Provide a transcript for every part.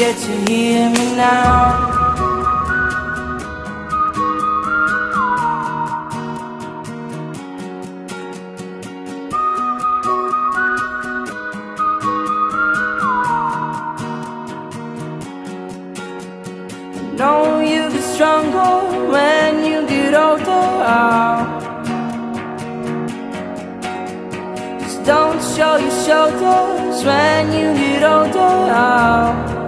Get to hear me now. know you get stronger when you get older. Just don't show your shoulders when you get older.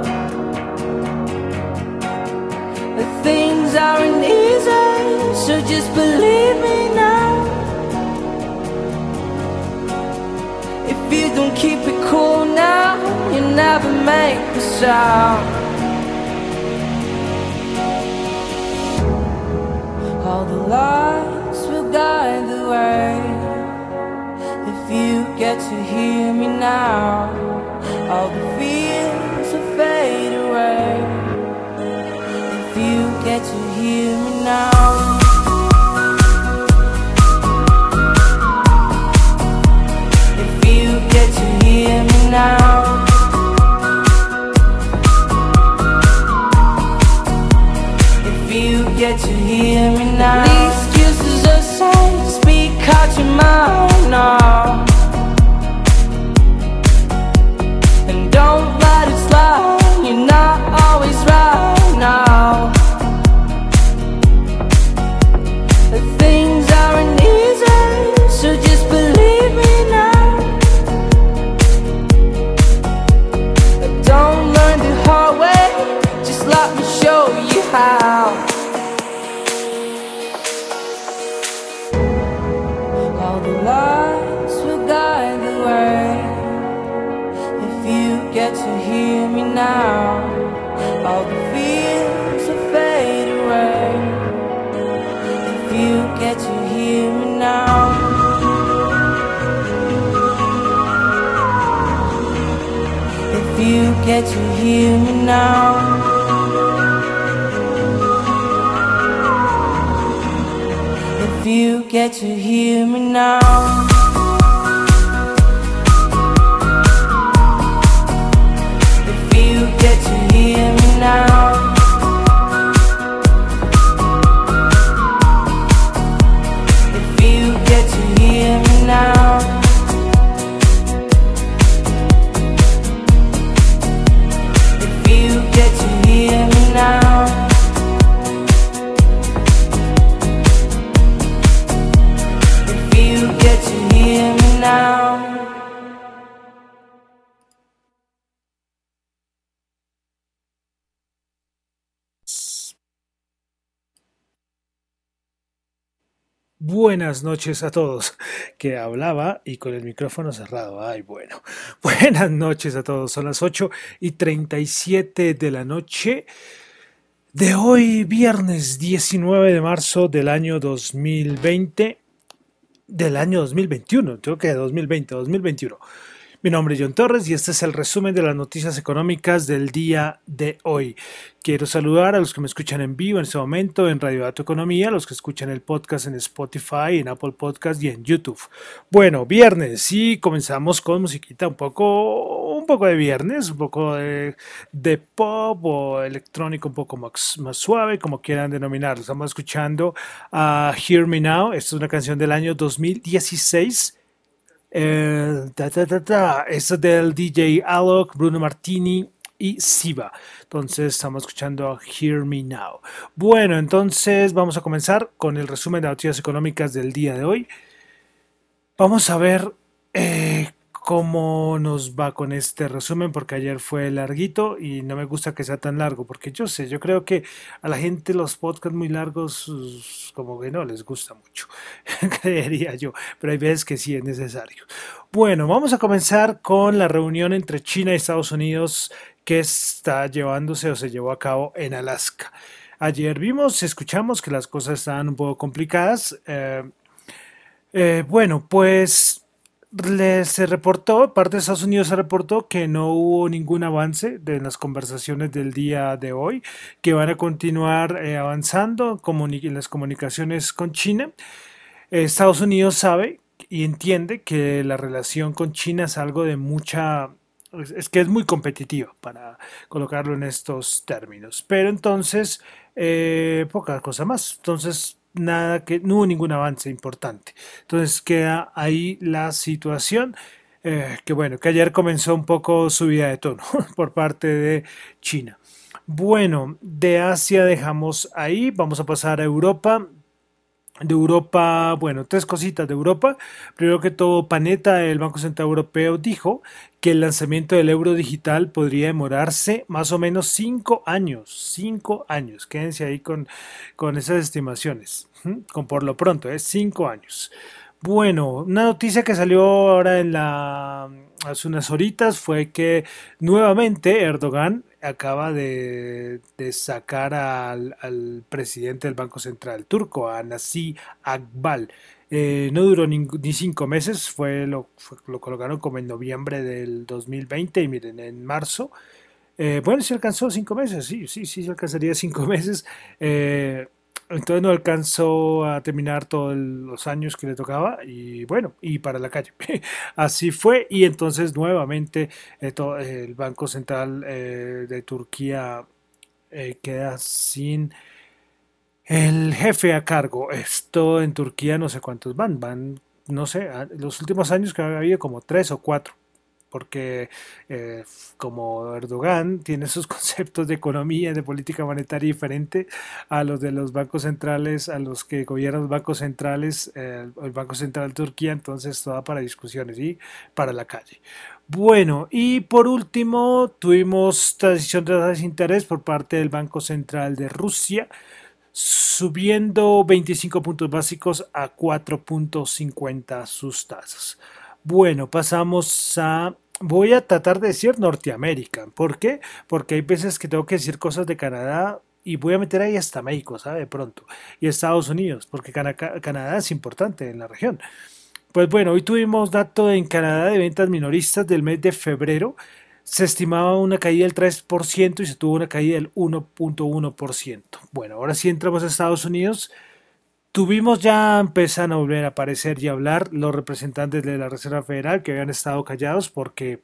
Things aren't easy, so just believe me now. If you don't keep it cool now, you never make the sound. All the lights will guide the way. If you get to hear me now, all the fears you get to hear me now. If you get to hear me now. If you get to hear me now. You get to hear me now. If you get to hear me now. If you get to hear me now. Buenas noches a todos. Que hablaba y con el micrófono cerrado. Ay, bueno. Buenas noches a todos. Son las 8 y 37 de la noche de hoy, viernes 19 de marzo del año 2020. Del año 2021. Tengo que 2020, 2021. Mi nombre es John Torres y este es el resumen de las noticias económicas del día de hoy. Quiero saludar a los que me escuchan en vivo en este momento en Radio Dato Economía, a los que escuchan el podcast en Spotify, en Apple Podcast y en YouTube. Bueno, viernes y comenzamos con musiquita un poco, un poco de viernes, un poco de, pop o electrónico un poco más, más suave, como quieran denominarlo. Estamos escuchando a Hear Me Now. Esta es una canción del año 2016 eh, ta, ta, ta, es del DJ Alok, Bruno Martini y Siva. Entonces estamos escuchando Hear Me Now. Bueno, entonces vamos a comenzar con el resumen de noticias económicas del día de hoy. Vamos a ver eh, cómo nos va con este resumen, porque ayer fue larguito y no me gusta que sea tan largo, porque yo sé, yo creo que a la gente los podcasts muy largos como que no les gusta mucho, creería yo, pero hay veces que sí es necesario. Bueno, vamos a comenzar con la reunión entre China y Estados Unidos que está llevándose o se llevó a cabo en Alaska. Ayer vimos, escuchamos que las cosas estaban un poco complicadas. Eh, eh, bueno, pues le, se reportó, parte de Estados Unidos se reportó que no hubo ningún avance de las conversaciones del día de hoy, que van a continuar eh, avanzando en las comunicaciones con China. Estados Unidos sabe y entiende que la relación con China es algo de mucha es que es muy competitivo para colocarlo en estos términos. Pero entonces, eh, poca cosa más. Entonces, nada que, no hubo ningún avance importante. Entonces queda ahí la situación. Eh, que bueno, que ayer comenzó un poco subida de tono por parte de China. Bueno, de Asia dejamos ahí, vamos a pasar a Europa de Europa, bueno, tres cositas de Europa. Primero que todo, Paneta, el Banco Central Europeo, dijo que el lanzamiento del euro digital podría demorarse más o menos cinco años. Cinco años. Quédense ahí con, con esas estimaciones. Con por lo pronto, es ¿eh? cinco años. Bueno, una noticia que salió ahora en la hace unas horitas fue que nuevamente Erdogan acaba de, sacar al, presidente del Banco Central turco, a Nasi Akbal. Eh, no duró ni, cinco meses, fue lo, lo colocaron como en noviembre del 2020 y miren, en marzo. Eh, bueno, si alcanzó cinco meses, sí, sí, sí, se alcanzaría cinco meses. Eh, entonces no alcanzó a terminar todos los años que le tocaba y bueno, y para la calle. Así fue y entonces nuevamente eh, el Banco Central eh, de Turquía eh, queda sin el jefe a cargo. Esto en Turquía no sé cuántos van, van, no sé, los últimos años que ha habido como tres o cuatro porque eh, como Erdogan tiene sus conceptos de economía, de política monetaria diferente a los de los bancos centrales, a los que gobiernan los bancos centrales, eh, el Banco Central de Turquía, entonces toda para discusiones y para la calle. Bueno, y por último tuvimos transición de tasas de interés por parte del Banco Central de Rusia subiendo 25 puntos básicos a 4.50 sus tasas. Bueno, pasamos a voy a tratar de decir Norteamérica. ¿Por qué? Porque hay veces que tengo que decir cosas de Canadá y voy a meter ahí hasta México, ¿sabe? De pronto. Y Estados Unidos, porque Canadá es importante en la región. Pues bueno, hoy tuvimos dato en Canadá de ventas minoristas del mes de febrero. Se estimaba una caída del 3% y se tuvo una caída del 1.1%. Bueno, ahora sí entramos a Estados Unidos. Tuvimos ya, empezan a volver a aparecer y hablar los representantes de la Reserva Federal que habían estado callados porque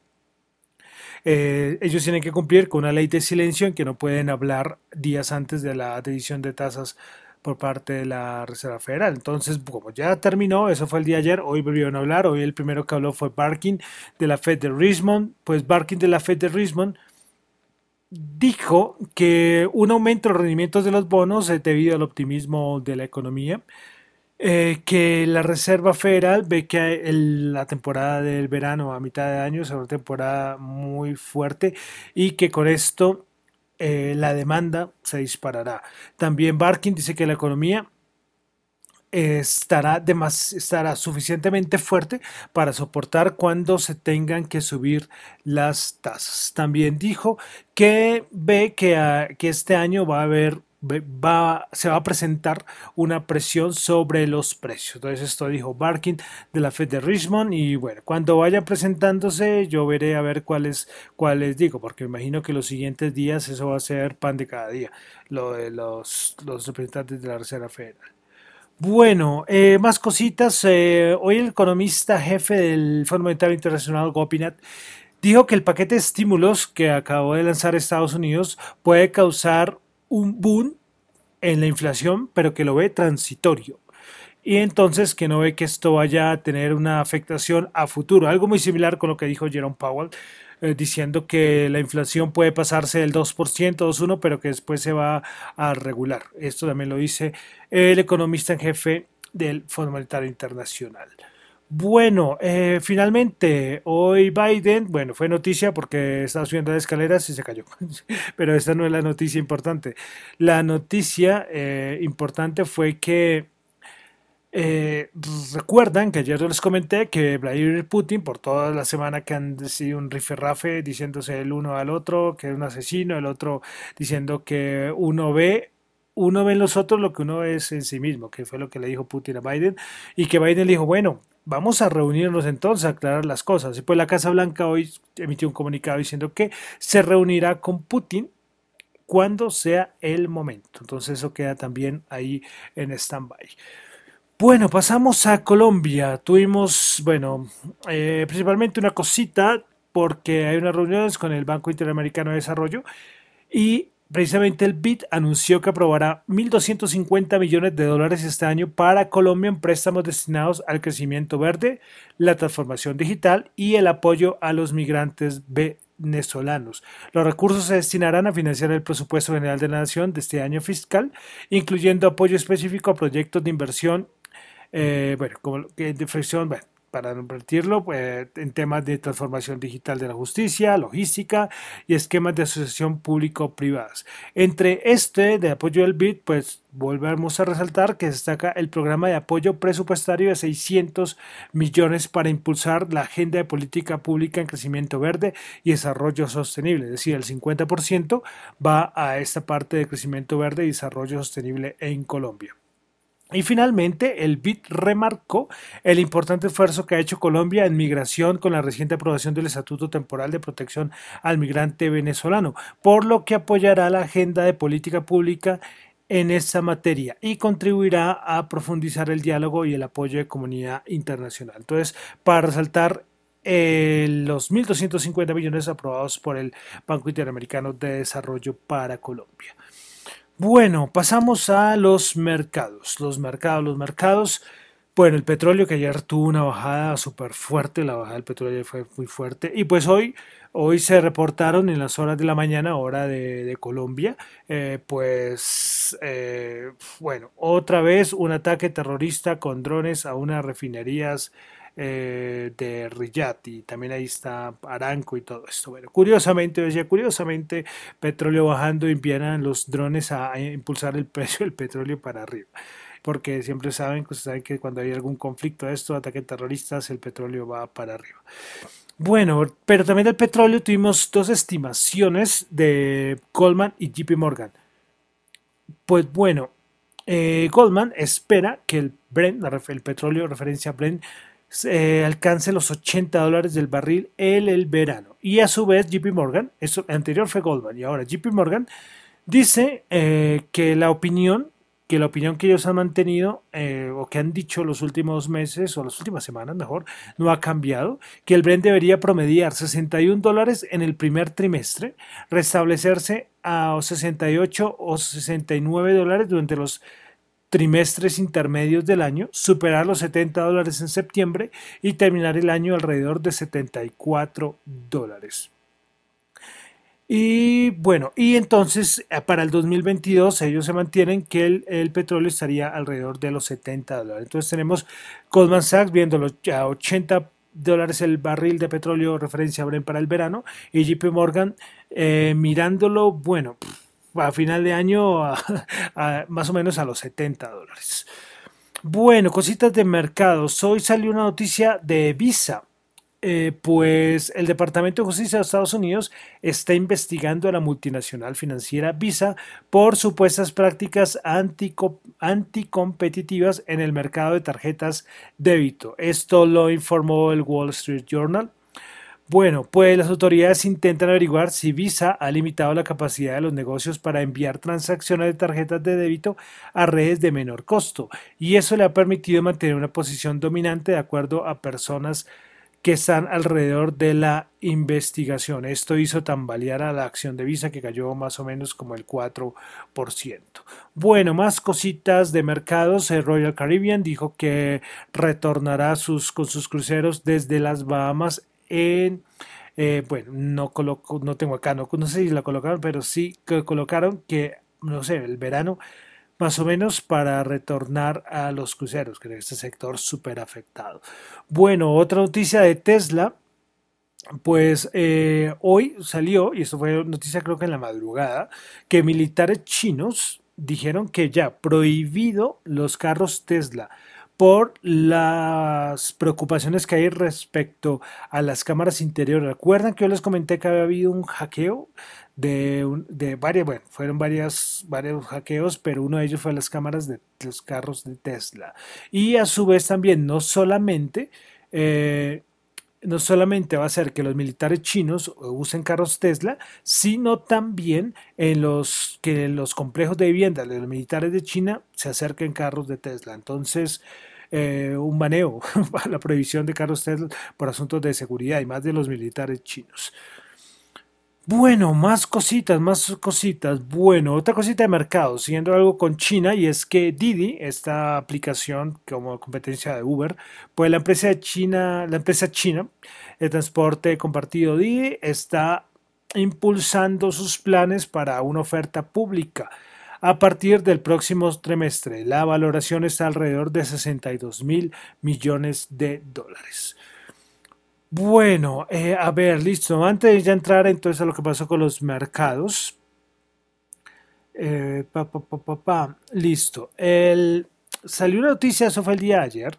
eh, ellos tienen que cumplir con una ley de silencio en que no pueden hablar días antes de la decisión de tasas por parte de la Reserva Federal. Entonces, como ya terminó, eso fue el día ayer, hoy volvieron a hablar, hoy el primero que habló fue Barkin de la Fed de Richmond, pues Barkin de la Fed de Richmond dijo que un aumento de los rendimientos de los bonos es debido al optimismo de la economía, eh, que la Reserva Federal ve que la temporada del verano a mitad de año será una temporada muy fuerte y que con esto eh, la demanda se disparará. También Barkin dice que la economía estará, estará suficientemente fuerte para soportar cuando se tengan que subir las tasas. También dijo que ve que, que este año va a haber Va, se va a presentar una presión sobre los precios. Entonces esto dijo Barkin de la Fed de Richmond y bueno, cuando vaya presentándose yo veré a ver cuáles cuáles digo, porque me imagino que los siguientes días eso va a ser pan de cada día, lo de los, los representantes de la Reserva Federal. Bueno, eh, más cositas. Eh, hoy el economista jefe del Fondo Monetario Internacional, Gopinath, dijo que el paquete de estímulos que acabó de lanzar Estados Unidos puede causar un boom en la inflación, pero que lo ve transitorio. Y entonces que no ve que esto vaya a tener una afectación a futuro. Algo muy similar con lo que dijo Jerome Powell eh, diciendo que la inflación puede pasarse del 2%, 2,1%, pero que después se va a regular. Esto también lo dice el economista en jefe del Fondo Monetario Internacional. Bueno, eh, finalmente, hoy Biden, bueno, fue noticia porque estaba subiendo las escaleras y se cayó, pero esta no es la noticia importante. La noticia eh, importante fue que eh, recuerdan que ayer yo les comenté que Vladimir Putin, por toda la semana que han decidido un rifirrafe diciéndose el uno al otro que es un asesino, el otro diciendo que uno ve, uno ve en los otros lo que uno es en sí mismo, que fue lo que le dijo Putin a Biden, y que Biden le dijo, bueno, vamos a reunirnos entonces a aclarar las cosas. Y pues la Casa Blanca hoy emitió un comunicado diciendo que se reunirá con Putin cuando sea el momento. Entonces eso queda también ahí en stand-by. Bueno, pasamos a Colombia. Tuvimos, bueno, eh, principalmente una cosita porque hay unas reuniones con el Banco Interamericano de Desarrollo y precisamente el BID anunció que aprobará 1.250 millones de dólares este año para Colombia en préstamos destinados al crecimiento verde, la transformación digital y el apoyo a los migrantes venezolanos. Los recursos se destinarán a financiar el presupuesto general de la nación de este año fiscal, incluyendo apoyo específico a proyectos de inversión, eh, bueno, como de inversión, bueno, para invertirlo pues, en temas de transformación digital de la justicia, logística y esquemas de asociación público-privadas. Entre este de apoyo del BID, pues volvemos a resaltar que destaca el programa de apoyo presupuestario de 600 millones para impulsar la agenda de política pública en crecimiento verde y desarrollo sostenible, es decir, el 50% va a esta parte de crecimiento verde y desarrollo sostenible en Colombia. Y finalmente, el BID remarcó el importante esfuerzo que ha hecho Colombia en migración con la reciente aprobación del Estatuto Temporal de Protección al Migrante Venezolano, por lo que apoyará la agenda de política pública en esta materia y contribuirá a profundizar el diálogo y el apoyo de comunidad internacional. Entonces, para resaltar eh, los 1.250 millones aprobados por el Banco Interamericano de Desarrollo para Colombia. Bueno, pasamos a los mercados. Los mercados, los mercados. Bueno, el petróleo que ayer tuvo una bajada súper fuerte, la bajada del petróleo fue muy fuerte. Y pues hoy, hoy se reportaron en las horas de la mañana, hora de, Colombia, eh, pues, eh, bueno, otra vez un ataque terrorista con drones a unas refinerías eh, de Riyadh y también ahí está Aranco y todo esto. Bueno, curiosamente, decía, curiosamente, petróleo bajando empiezan los drones a, impulsar el precio del petróleo para arriba. Porque siempre saben, pues, saben que cuando hay algún conflicto de esto, ataque terroristas, el petróleo va para arriba. Bueno, pero también del petróleo tuvimos dos estimaciones de Goldman y JP Morgan. Pues bueno, eh, Goldman espera que el Brent, el petróleo referencia a Brent, eh, alcance los 80 dólares del barril en el verano. Y a su vez JP Morgan, eso anterior fue Goldman y ahora JP Morgan, dice eh, que la opinión que la opinión que ellos han mantenido eh, o que han dicho los últimos meses o las últimas semanas mejor no ha cambiado, que el Brent debería promediar 61 dólares en el primer trimestre, restablecerse a 68 o 69 dólares durante los trimestres intermedios del año, superar los 70 dólares en septiembre y terminar el año alrededor de 74 dólares. Y bueno, y entonces eh, para el 2022 ellos se mantienen que el, petróleo estaría alrededor de los 70 dólares. Entonces tenemos Goldman Sachs viéndolo a 80 dólares el barril de petróleo referencia para el verano y JP Morgan eh, mirándolo, bueno, a final de año más o menos a los 70 dólares. Bueno, cositas de mercados. Hoy salió una noticia de Visa. Eh, pues el Departamento de Justicia de Estados Unidos está investigando a la multinacional financiera Visa por supuestas prácticas anticompetitivas en el mercado de tarjetas débito. Esto lo informó el Wall Street Journal. Bueno, pues las autoridades intentan averiguar si Visa ha limitado la capacidad de los negocios para enviar transacciones de tarjetas de débito a redes de menor costo y eso le ha permitido mantener una posición dominante de acuerdo a personas que están alrededor de la investigación. Esto hizo tambalear a la acción de Visa que cayó más o menos como el 4%. Bueno, más cositas de mercados. El Royal Caribbean dijo que retornará sus, con sus cruceros desde las Bahamas en, eh, bueno, no, coloco, no tengo acá, no, sé si la colocaron, pero sí que colocaron que, no sé, el verano más o menos para retornar a los cruceros, que es este sector súper afectado. Bueno, otra noticia de Tesla, pues eh, hoy salió, y esto fue noticia creo que en la madrugada, que militares chinos dijeron que ya prohibido los carros Tesla por las preocupaciones que hay respecto a las cámaras interiores. Recuerdan que yo les comenté que había habido un hackeo de, de varias, bueno, fueron varias, varios hackeos, pero uno de ellos fue las cámaras de los carros de Tesla. Y a su vez también, no solamente, eh, no solamente va a ser que los militares chinos usen carros Tesla, sino también en los que los complejos de vivienda de los militares de China se acerquen carros de Tesla. Entonces, eh, un baneo, la prohibición de carros Tesla por asuntos de seguridad y más de los militares chinos. Bueno, más cositas, más cositas. Bueno, otra cosita de mercado, siguiendo algo con China, y es que Didi, esta aplicación como competencia de Uber, pues la empresa china, la empresa china de transporte compartido Didi está impulsando sus planes para una oferta pública a partir del próximo trimestre. La valoración está alrededor de 62 mil millones de dólares. Bueno, eh, a ver, listo. Antes de ya entrar entonces a lo que pasó con los mercados. Eh, pa, pa, pa, listo. Salió una noticia, eso fue el día de ayer.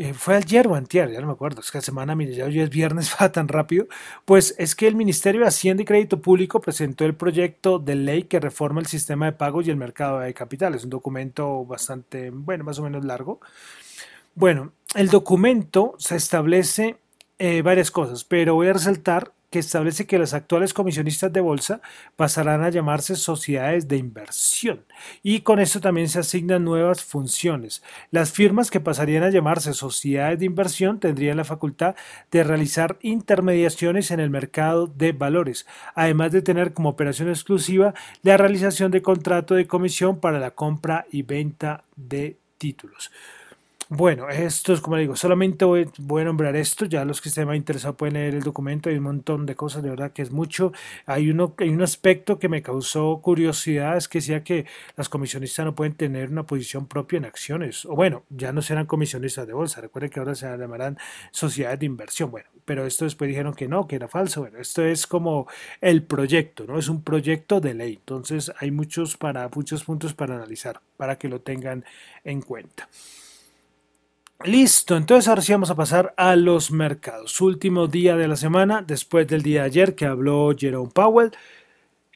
Eh, fue ayer o antier, ya no me acuerdo, es que la semana, mire, ya hoy es viernes, va tan rápido. Pues es que el Ministerio de Hacienda y Crédito Público presentó el proyecto de ley que reforma el sistema de pagos y el mercado de capitales. Un documento bastante, bueno, más o menos largo. Bueno, el documento se establece eh, varias cosas, pero voy a resaltar que establece que las actuales comisionistas de bolsa pasarán a llamarse sociedades de inversión y con esto también se asignan nuevas funciones. Las firmas que pasarían a llamarse sociedades de inversión tendrían la facultad de realizar intermediaciones en el mercado de valores, además de tener como operación exclusiva la realización de contrato de comisión para la compra y venta de títulos. Bueno, esto es como digo, solamente voy, a nombrar esto, ya los que estén más interesados pueden leer el documento, hay un montón de cosas, de verdad que es mucho. Hay, uno, hay un aspecto que me causó curiosidad, es que decía que las comisionistas no pueden tener una posición propia en acciones, o bueno, ya no serán comisionistas de bolsa, recuerden que ahora se llamarán sociedades de inversión, bueno, pero esto después dijeron que no, que era falso, bueno, esto es como el proyecto, ¿no? Es un proyecto de ley, entonces hay muchos, para, muchos puntos para analizar, para que lo tengan en cuenta. Listo, entonces ahora sí vamos a pasar a los mercados. Último día de la semana, después del día de ayer que habló Jerome Powell,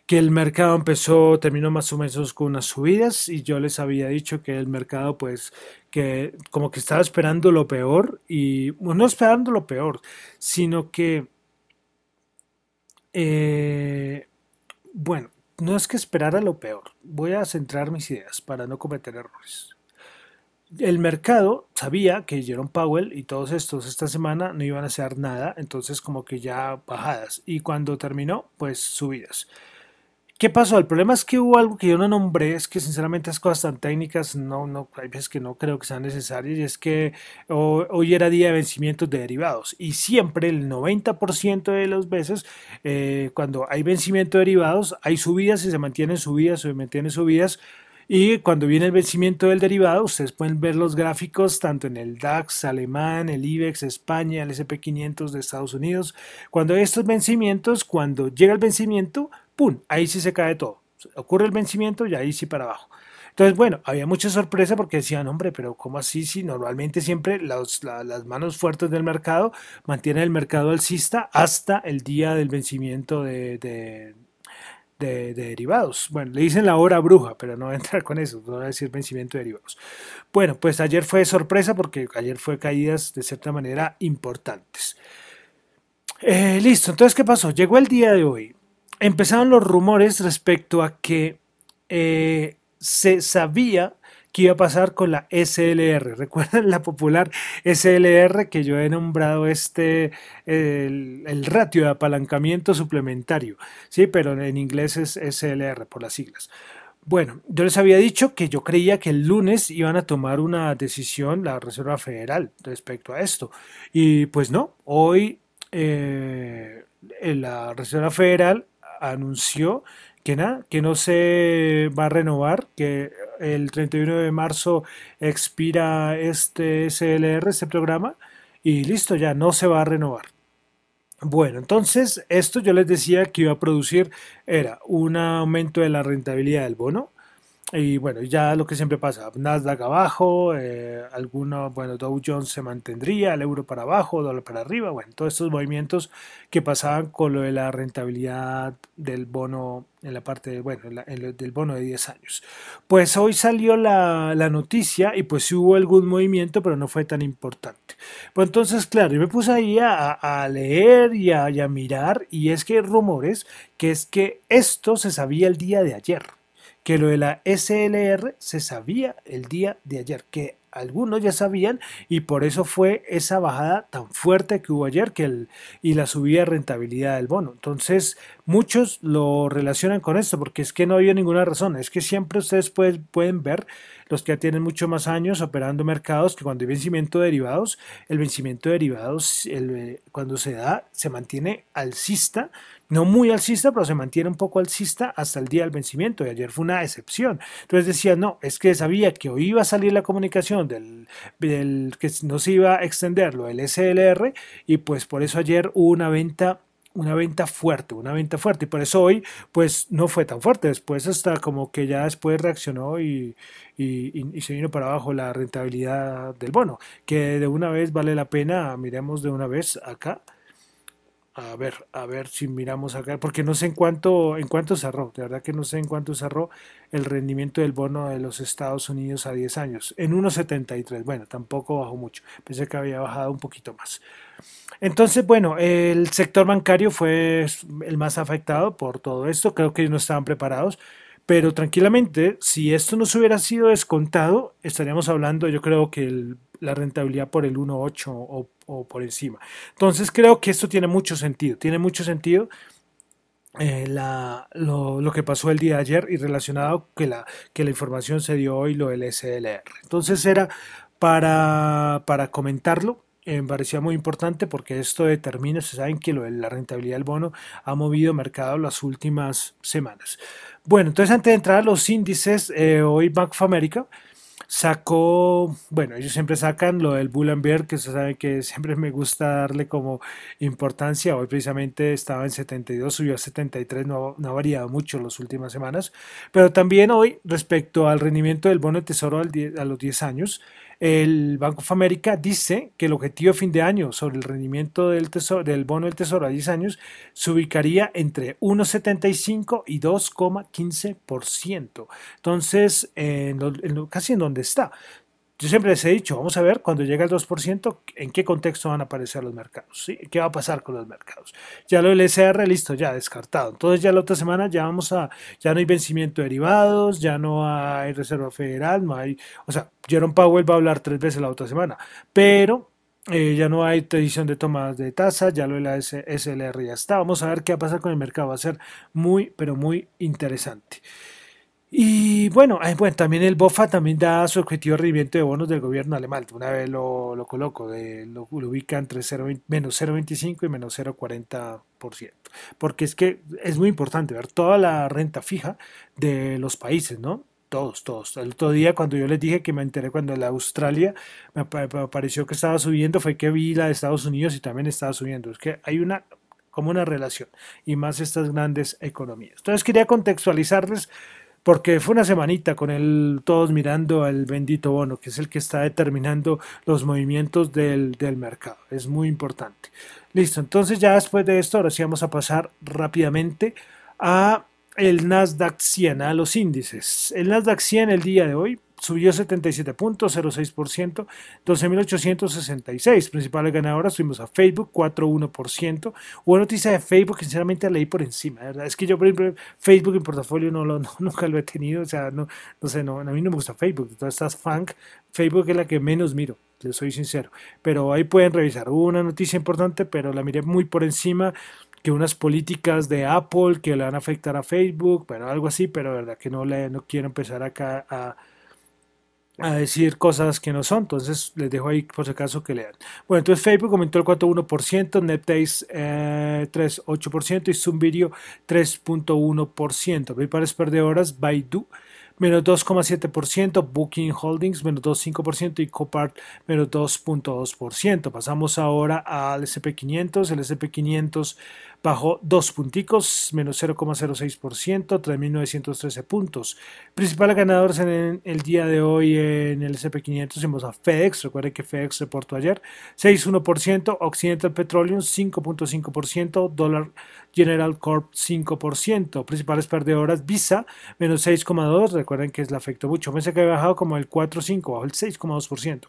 que el mercado empezó, terminó más o menos con unas subidas y yo les había dicho que el mercado pues que como que estaba esperando lo peor y no esperando lo peor, sino que eh, bueno, no es que esperara lo peor, voy a centrar mis ideas para no cometer errores el mercado sabía que Jerome Powell y todos estos esta semana no iban a hacer nada, entonces como que ya bajadas. Y cuando terminó, pues subidas. ¿Qué pasó? El problema es que hubo algo que yo no nombré, es que sinceramente las cosas tan técnicas no, no, hay que no creo que sean necesarias y es que hoy era día de vencimientos de derivados y siempre el 90% de las veces eh, cuando hay vencimiento de derivados hay subidas y se mantienen subidas, se mantienen subidas y cuando viene el vencimiento del derivado, ustedes pueden ver los gráficos tanto en el DAX alemán, el IBEX España, el SP500 de Estados Unidos. Cuando hay estos vencimientos, cuando llega el vencimiento, ¡pum! Ahí sí se cae todo. Ocurre el vencimiento y ahí sí para abajo. Entonces, bueno, había mucha sorpresa porque decían, hombre, pero ¿cómo así? Si normalmente siempre las manos fuertes del mercado mantienen el mercado alcista hasta el día del vencimiento de, de, derivados. Bueno, le dicen la hora bruja, pero no voy a entrar con eso, no voy a decir vencimiento de derivados. Bueno, pues ayer fue sorpresa porque ayer fue caídas de cierta manera importantes. Eh, listo, entonces, ¿qué pasó? Llegó el día de hoy. Empezaron los rumores respecto a que eh, se sabía qué iba a pasar con la SLR. ¿Recuerdan la popular SLR que yo he nombrado este, el, ratio de apalancamiento suplementario? Sí, pero en inglés es SLR por las siglas. Bueno, yo les había dicho que yo creía que el lunes iban a tomar una decisión la Reserva Federal respecto a esto. Y pues no, hoy eh, la Reserva Federal anunció que nada, que no se va a renovar, que el 31 de marzo expira este SLR, este programa, y listo, ya no se va a renovar. Bueno, entonces esto yo les decía que iba a producir era un aumento de la rentabilidad del bono, y bueno, ya lo que siempre pasa, Nasdaq abajo, eh, bueno, Dow Jones se mantendría, el euro para abajo, dólar para arriba, bueno, todos estos movimientos que pasaban con lo de la rentabilidad del bono en la parte, bueno, del bono de 10 años. Pues hoy salió la, noticia y pues sí hubo algún movimiento, pero no fue tan importante. Pues entonces, claro, yo me puse ahí a, leer y a, y a mirar y es que hay rumores que es que esto se sabía el día de ayer que lo de la SLR se sabía el día de ayer, que algunos ya sabían y por eso fue esa bajada tan fuerte que hubo ayer que el, y la subida de rentabilidad del bono. Entonces, muchos lo relacionan con esto porque es que no había ninguna razón. Es que siempre ustedes pueden, ver, los que ya tienen mucho más años operando mercados, que cuando hay vencimiento de derivados, el vencimiento de derivados, el, cuando se da, se mantiene alcista no muy alcista, pero se mantiene un poco alcista hasta el día del vencimiento y ayer fue una excepción. Entonces decía, no, es que sabía que hoy iba a salir la comunicación del, que no se iba a extender lo del SLR y pues por eso ayer hubo una venta una venta fuerte, una venta fuerte. Y por eso hoy, pues no fue tan fuerte. Después hasta como que ya después reaccionó y, y, se vino para abajo la rentabilidad del bono. Que de una vez vale la pena, miremos de una vez acá. A ver, a ver si miramos acá, porque no sé en cuánto, en cuánto cerró, de verdad que no sé en cuánto cerró el rendimiento del bono de los Estados Unidos a 10 años. En 1.73, bueno, tampoco bajó mucho, pensé que había bajado un poquito más. Entonces, bueno, el sector bancario fue el más afectado por todo esto, creo que no estaban preparados. Pero tranquilamente, si esto no se hubiera sido descontado, estaríamos hablando, yo creo que la rentabilidad por el 1.8 o, o, por encima. Entonces creo que esto tiene mucho sentido, tiene mucho sentido eh, lo, que pasó el día de ayer y relacionado que la, que la información se dio hoy, lo del SLR. Entonces era para, para comentarlo, eh, me parecía muy importante porque esto determina, se saben que lo de la rentabilidad del bono ha movido mercado las últimas semanas. Bueno, entonces antes de entrar a los índices, eh, hoy Bank of America sacó, bueno, ellos siempre sacan lo del Bull and Bear, que se sabe que siempre me gusta darle como importancia. Hoy precisamente estaba en 72, subió a 73, no, no ha variado mucho las últimas semanas. Pero también hoy, respecto al rendimiento del bono de tesoro a los 10 años, el Banco of America dice que el objetivo de fin de año sobre el rendimiento del, bono del tesoro a 10 años se ubicaría entre 1,75 y 2,15%. Entonces, casi en donde está. Yo siempre les he dicho, vamos a ver cuando llega el 2%, en qué contexto van a aparecer los mercados, ¿sí? ¿Qué va a pasar con los mercados? Ya lo del SR, listo, ya descartado. Entonces ya la otra semana ya vamos a, ya no hay vencimiento de derivados, ya no hay Reserva Federal, no hay, o sea, Jerome Powell va a hablar tres veces la otra semana, pero eh, ya no hay decisión de tomas de tasa, ya lo de la SLR ya está. Vamos a ver qué va a pasar con el mercado, va a ser muy, pero muy interesante. Y bueno, bueno, también el BOFA también da su objetivo de rendimiento de bonos del gobierno alemán. Una vez lo, lo coloco, de, lo, ubica entre 0, menos 0,25 y menos 0,40%. Porque es que es muy importante ver toda la renta fija de los países, ¿no? Todos, todos. El otro día cuando yo les dije que me enteré cuando la Australia me pareció que estaba subiendo, fue que vi la de Estados Unidos y también estaba subiendo. Es que hay una como una relación y más estas grandes economías. Entonces quería contextualizarles porque fue una semanita con él todos mirando al bendito bono, que es el que está determinando los movimientos del, del mercado. Es muy importante. Listo, entonces ya después de esto, ahora sí vamos a pasar rápidamente a el Nasdaq 100, a los índices. El Nasdaq 100 el día de hoy subió 77.06%, 12.866. Principales ganadoras tuvimos a Facebook, 4.1%. Hubo noticia de Facebook sinceramente leí por encima, ¿verdad? Es que yo, por ejemplo, Facebook en portafolio no, lo, nunca lo he tenido, o sea, no, no sé, no, a mí no me gusta Facebook. De todas estas funk, Facebook es la que menos miro, les soy sincero. Pero ahí pueden revisar. Una noticia importante, pero la miré muy por encima que unas políticas de Apple que le van a afectar a Facebook, bueno, algo así, pero verdad que no, le, no quiero empezar acá a a decir cosas que no son, entonces les dejo ahí por si acaso que lean. Bueno, entonces Facebook aumentó el 4.1%, NetDays eh, 3.8% y Zoom Video 3.1%. Principales perdedoras, Baidu menos 2,7%, Booking Holdings menos 2,5% y Copart menos 2,2%. Pasamos ahora al SP500, el SP500 bajó dos punticos, menos 0,06%, 3.913 puntos. Principales ganadores en el día de hoy en el SP500 hicimos a FedEx, recuerden que FedEx reportó ayer, 6,1%, Occidental Petroleum 5,5%, Dollar General Corp 5%, principales perdedoras Visa menos 6,2%, recuerden que es la afectó mucho, pensé que había bajado como el 4,5%, bajo el 6,2%,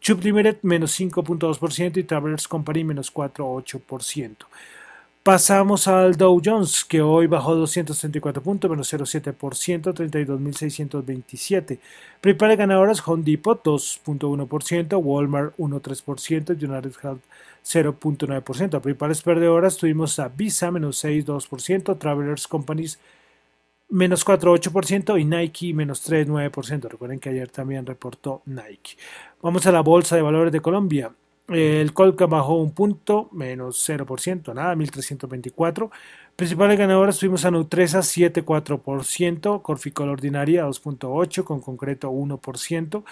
Chubb Limited menos 5,2% y Travelers Company menos 4,8%. Pasamos al Dow Jones, que hoy bajó 234 puntos, menos 0,7%, 32.627. Principales ganadoras, Home Depot 2.1%, Walmart 1.3%, United Health 0.9%. Principales perdedoras tuvimos a Visa menos 6.2%, Travelers Companies menos 4.8% y Nike menos 3.9%. Recuerden que ayer también reportó Nike. Vamos a la Bolsa de Valores de Colombia. El Colca bajó un punto, menos 0%, nada, 1324. Principales ganadoras tuvimos a Nutresa 7,4%, Corficol Ordinaria 2,8%, con concreto 1%.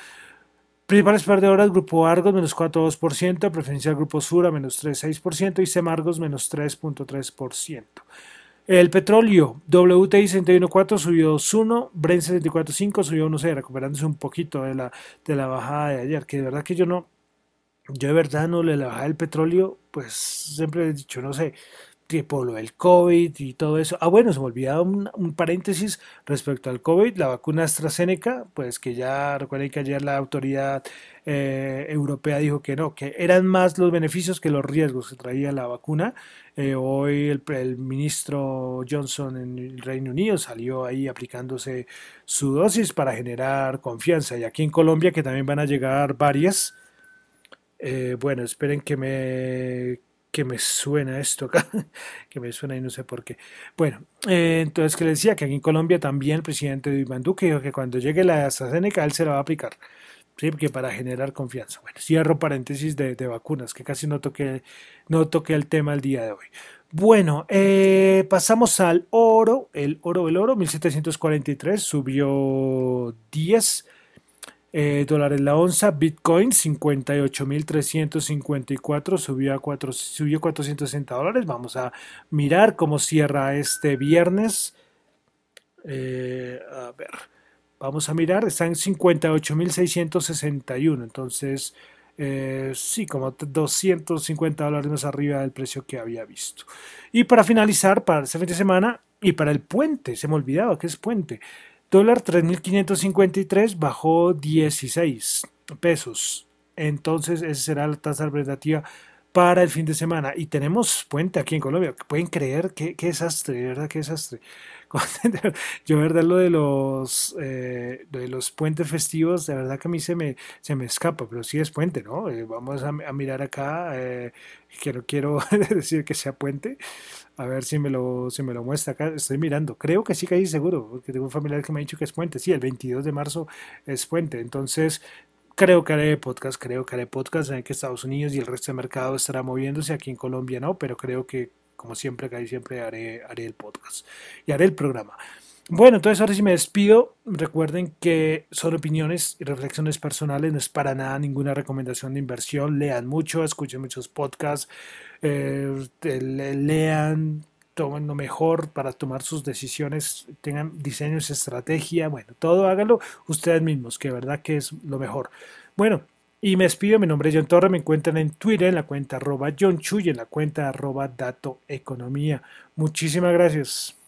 Principales perdedoras, Grupo Argos menos 4,2%, Preferencial Grupo Sura menos 3,6% y Semargos menos 3,3%. El petróleo, WTI 61.4 subió 2.1, Brent 74.5 subió 1.0, recuperándose un poquito de la, de la bajada de ayer, que de verdad que yo no, yo de verdad no le bajé el petróleo, pues siempre he dicho, no sé, tipo lo del COVID y todo eso. Ah, bueno, se me olvidaba un, paréntesis respecto al COVID, la vacuna AstraZeneca, pues que ya recuerden que ayer la autoridad eh, europea dijo que no, que eran más los beneficios que los riesgos que traía la vacuna. Eh, hoy el, el, ministro Johnson en el Reino Unido salió ahí aplicándose su dosis para generar confianza. Y aquí en Colombia, que también van a llegar varias, eh, bueno, esperen que me, que me suena esto acá, que me suena y no sé por qué. Bueno, eh, entonces que le decía que aquí en Colombia también el presidente Iván Duque dijo que cuando llegue la AstraZeneca él se la va a aplicar. Sí, porque para generar confianza. Bueno, cierro paréntesis de, vacunas, que casi no toqué, no toqué el tema el día de hoy. Bueno, eh, pasamos al oro. El oro, el oro, 1743, subió 10 eh, dólares la onza, Bitcoin 58.354, subió a 4, subió 460 dólares. Vamos a mirar cómo cierra este viernes. Eh, a ver, vamos a mirar, está en 58.661, entonces eh, sí, como 250 dólares más arriba del precio que había visto. Y para finalizar, para este fin de semana y para el puente, se me olvidaba que es puente. Dólar 3.553 bajó 16 pesos. Entonces, esa será la tasa alternativa para el fin de semana. Y tenemos puente aquí en Colombia. ¿Pueden creer qué, qué desastre? ¿Verdad? Qué desastre. Yo, verdad, lo de los, eh, de los puentes festivos, de verdad que a mí se me, se me escapa, pero sí es puente, ¿no? Eh, vamos a, mirar acá, eh, que no quiero decir que sea puente, a ver si me, lo, si me lo muestra acá, estoy mirando, creo que sí que seguro, porque tengo un familiar que me ha dicho que es puente, sí, el 22 de marzo es puente, entonces creo que haré podcast, creo que haré podcast en que Estados Unidos y el resto del mercado estará moviéndose, aquí en Colombia no, pero creo que como siempre, que siempre haré, haré el podcast y haré el programa. Bueno, entonces ahora sí me despido. Recuerden que son opiniones y reflexiones personales, no es para nada ninguna recomendación de inversión. Lean mucho, escuchen muchos podcasts, eh, lean, tomen lo mejor para tomar sus decisiones, tengan diseños, estrategia, bueno, todo háganlo ustedes mismos, que verdad que es lo mejor. Bueno, y me despido, mi nombre es John Torre, me encuentran en Twitter en la cuenta arroba John Chuy, en la cuenta arroba Dato Economía. Muchísimas gracias.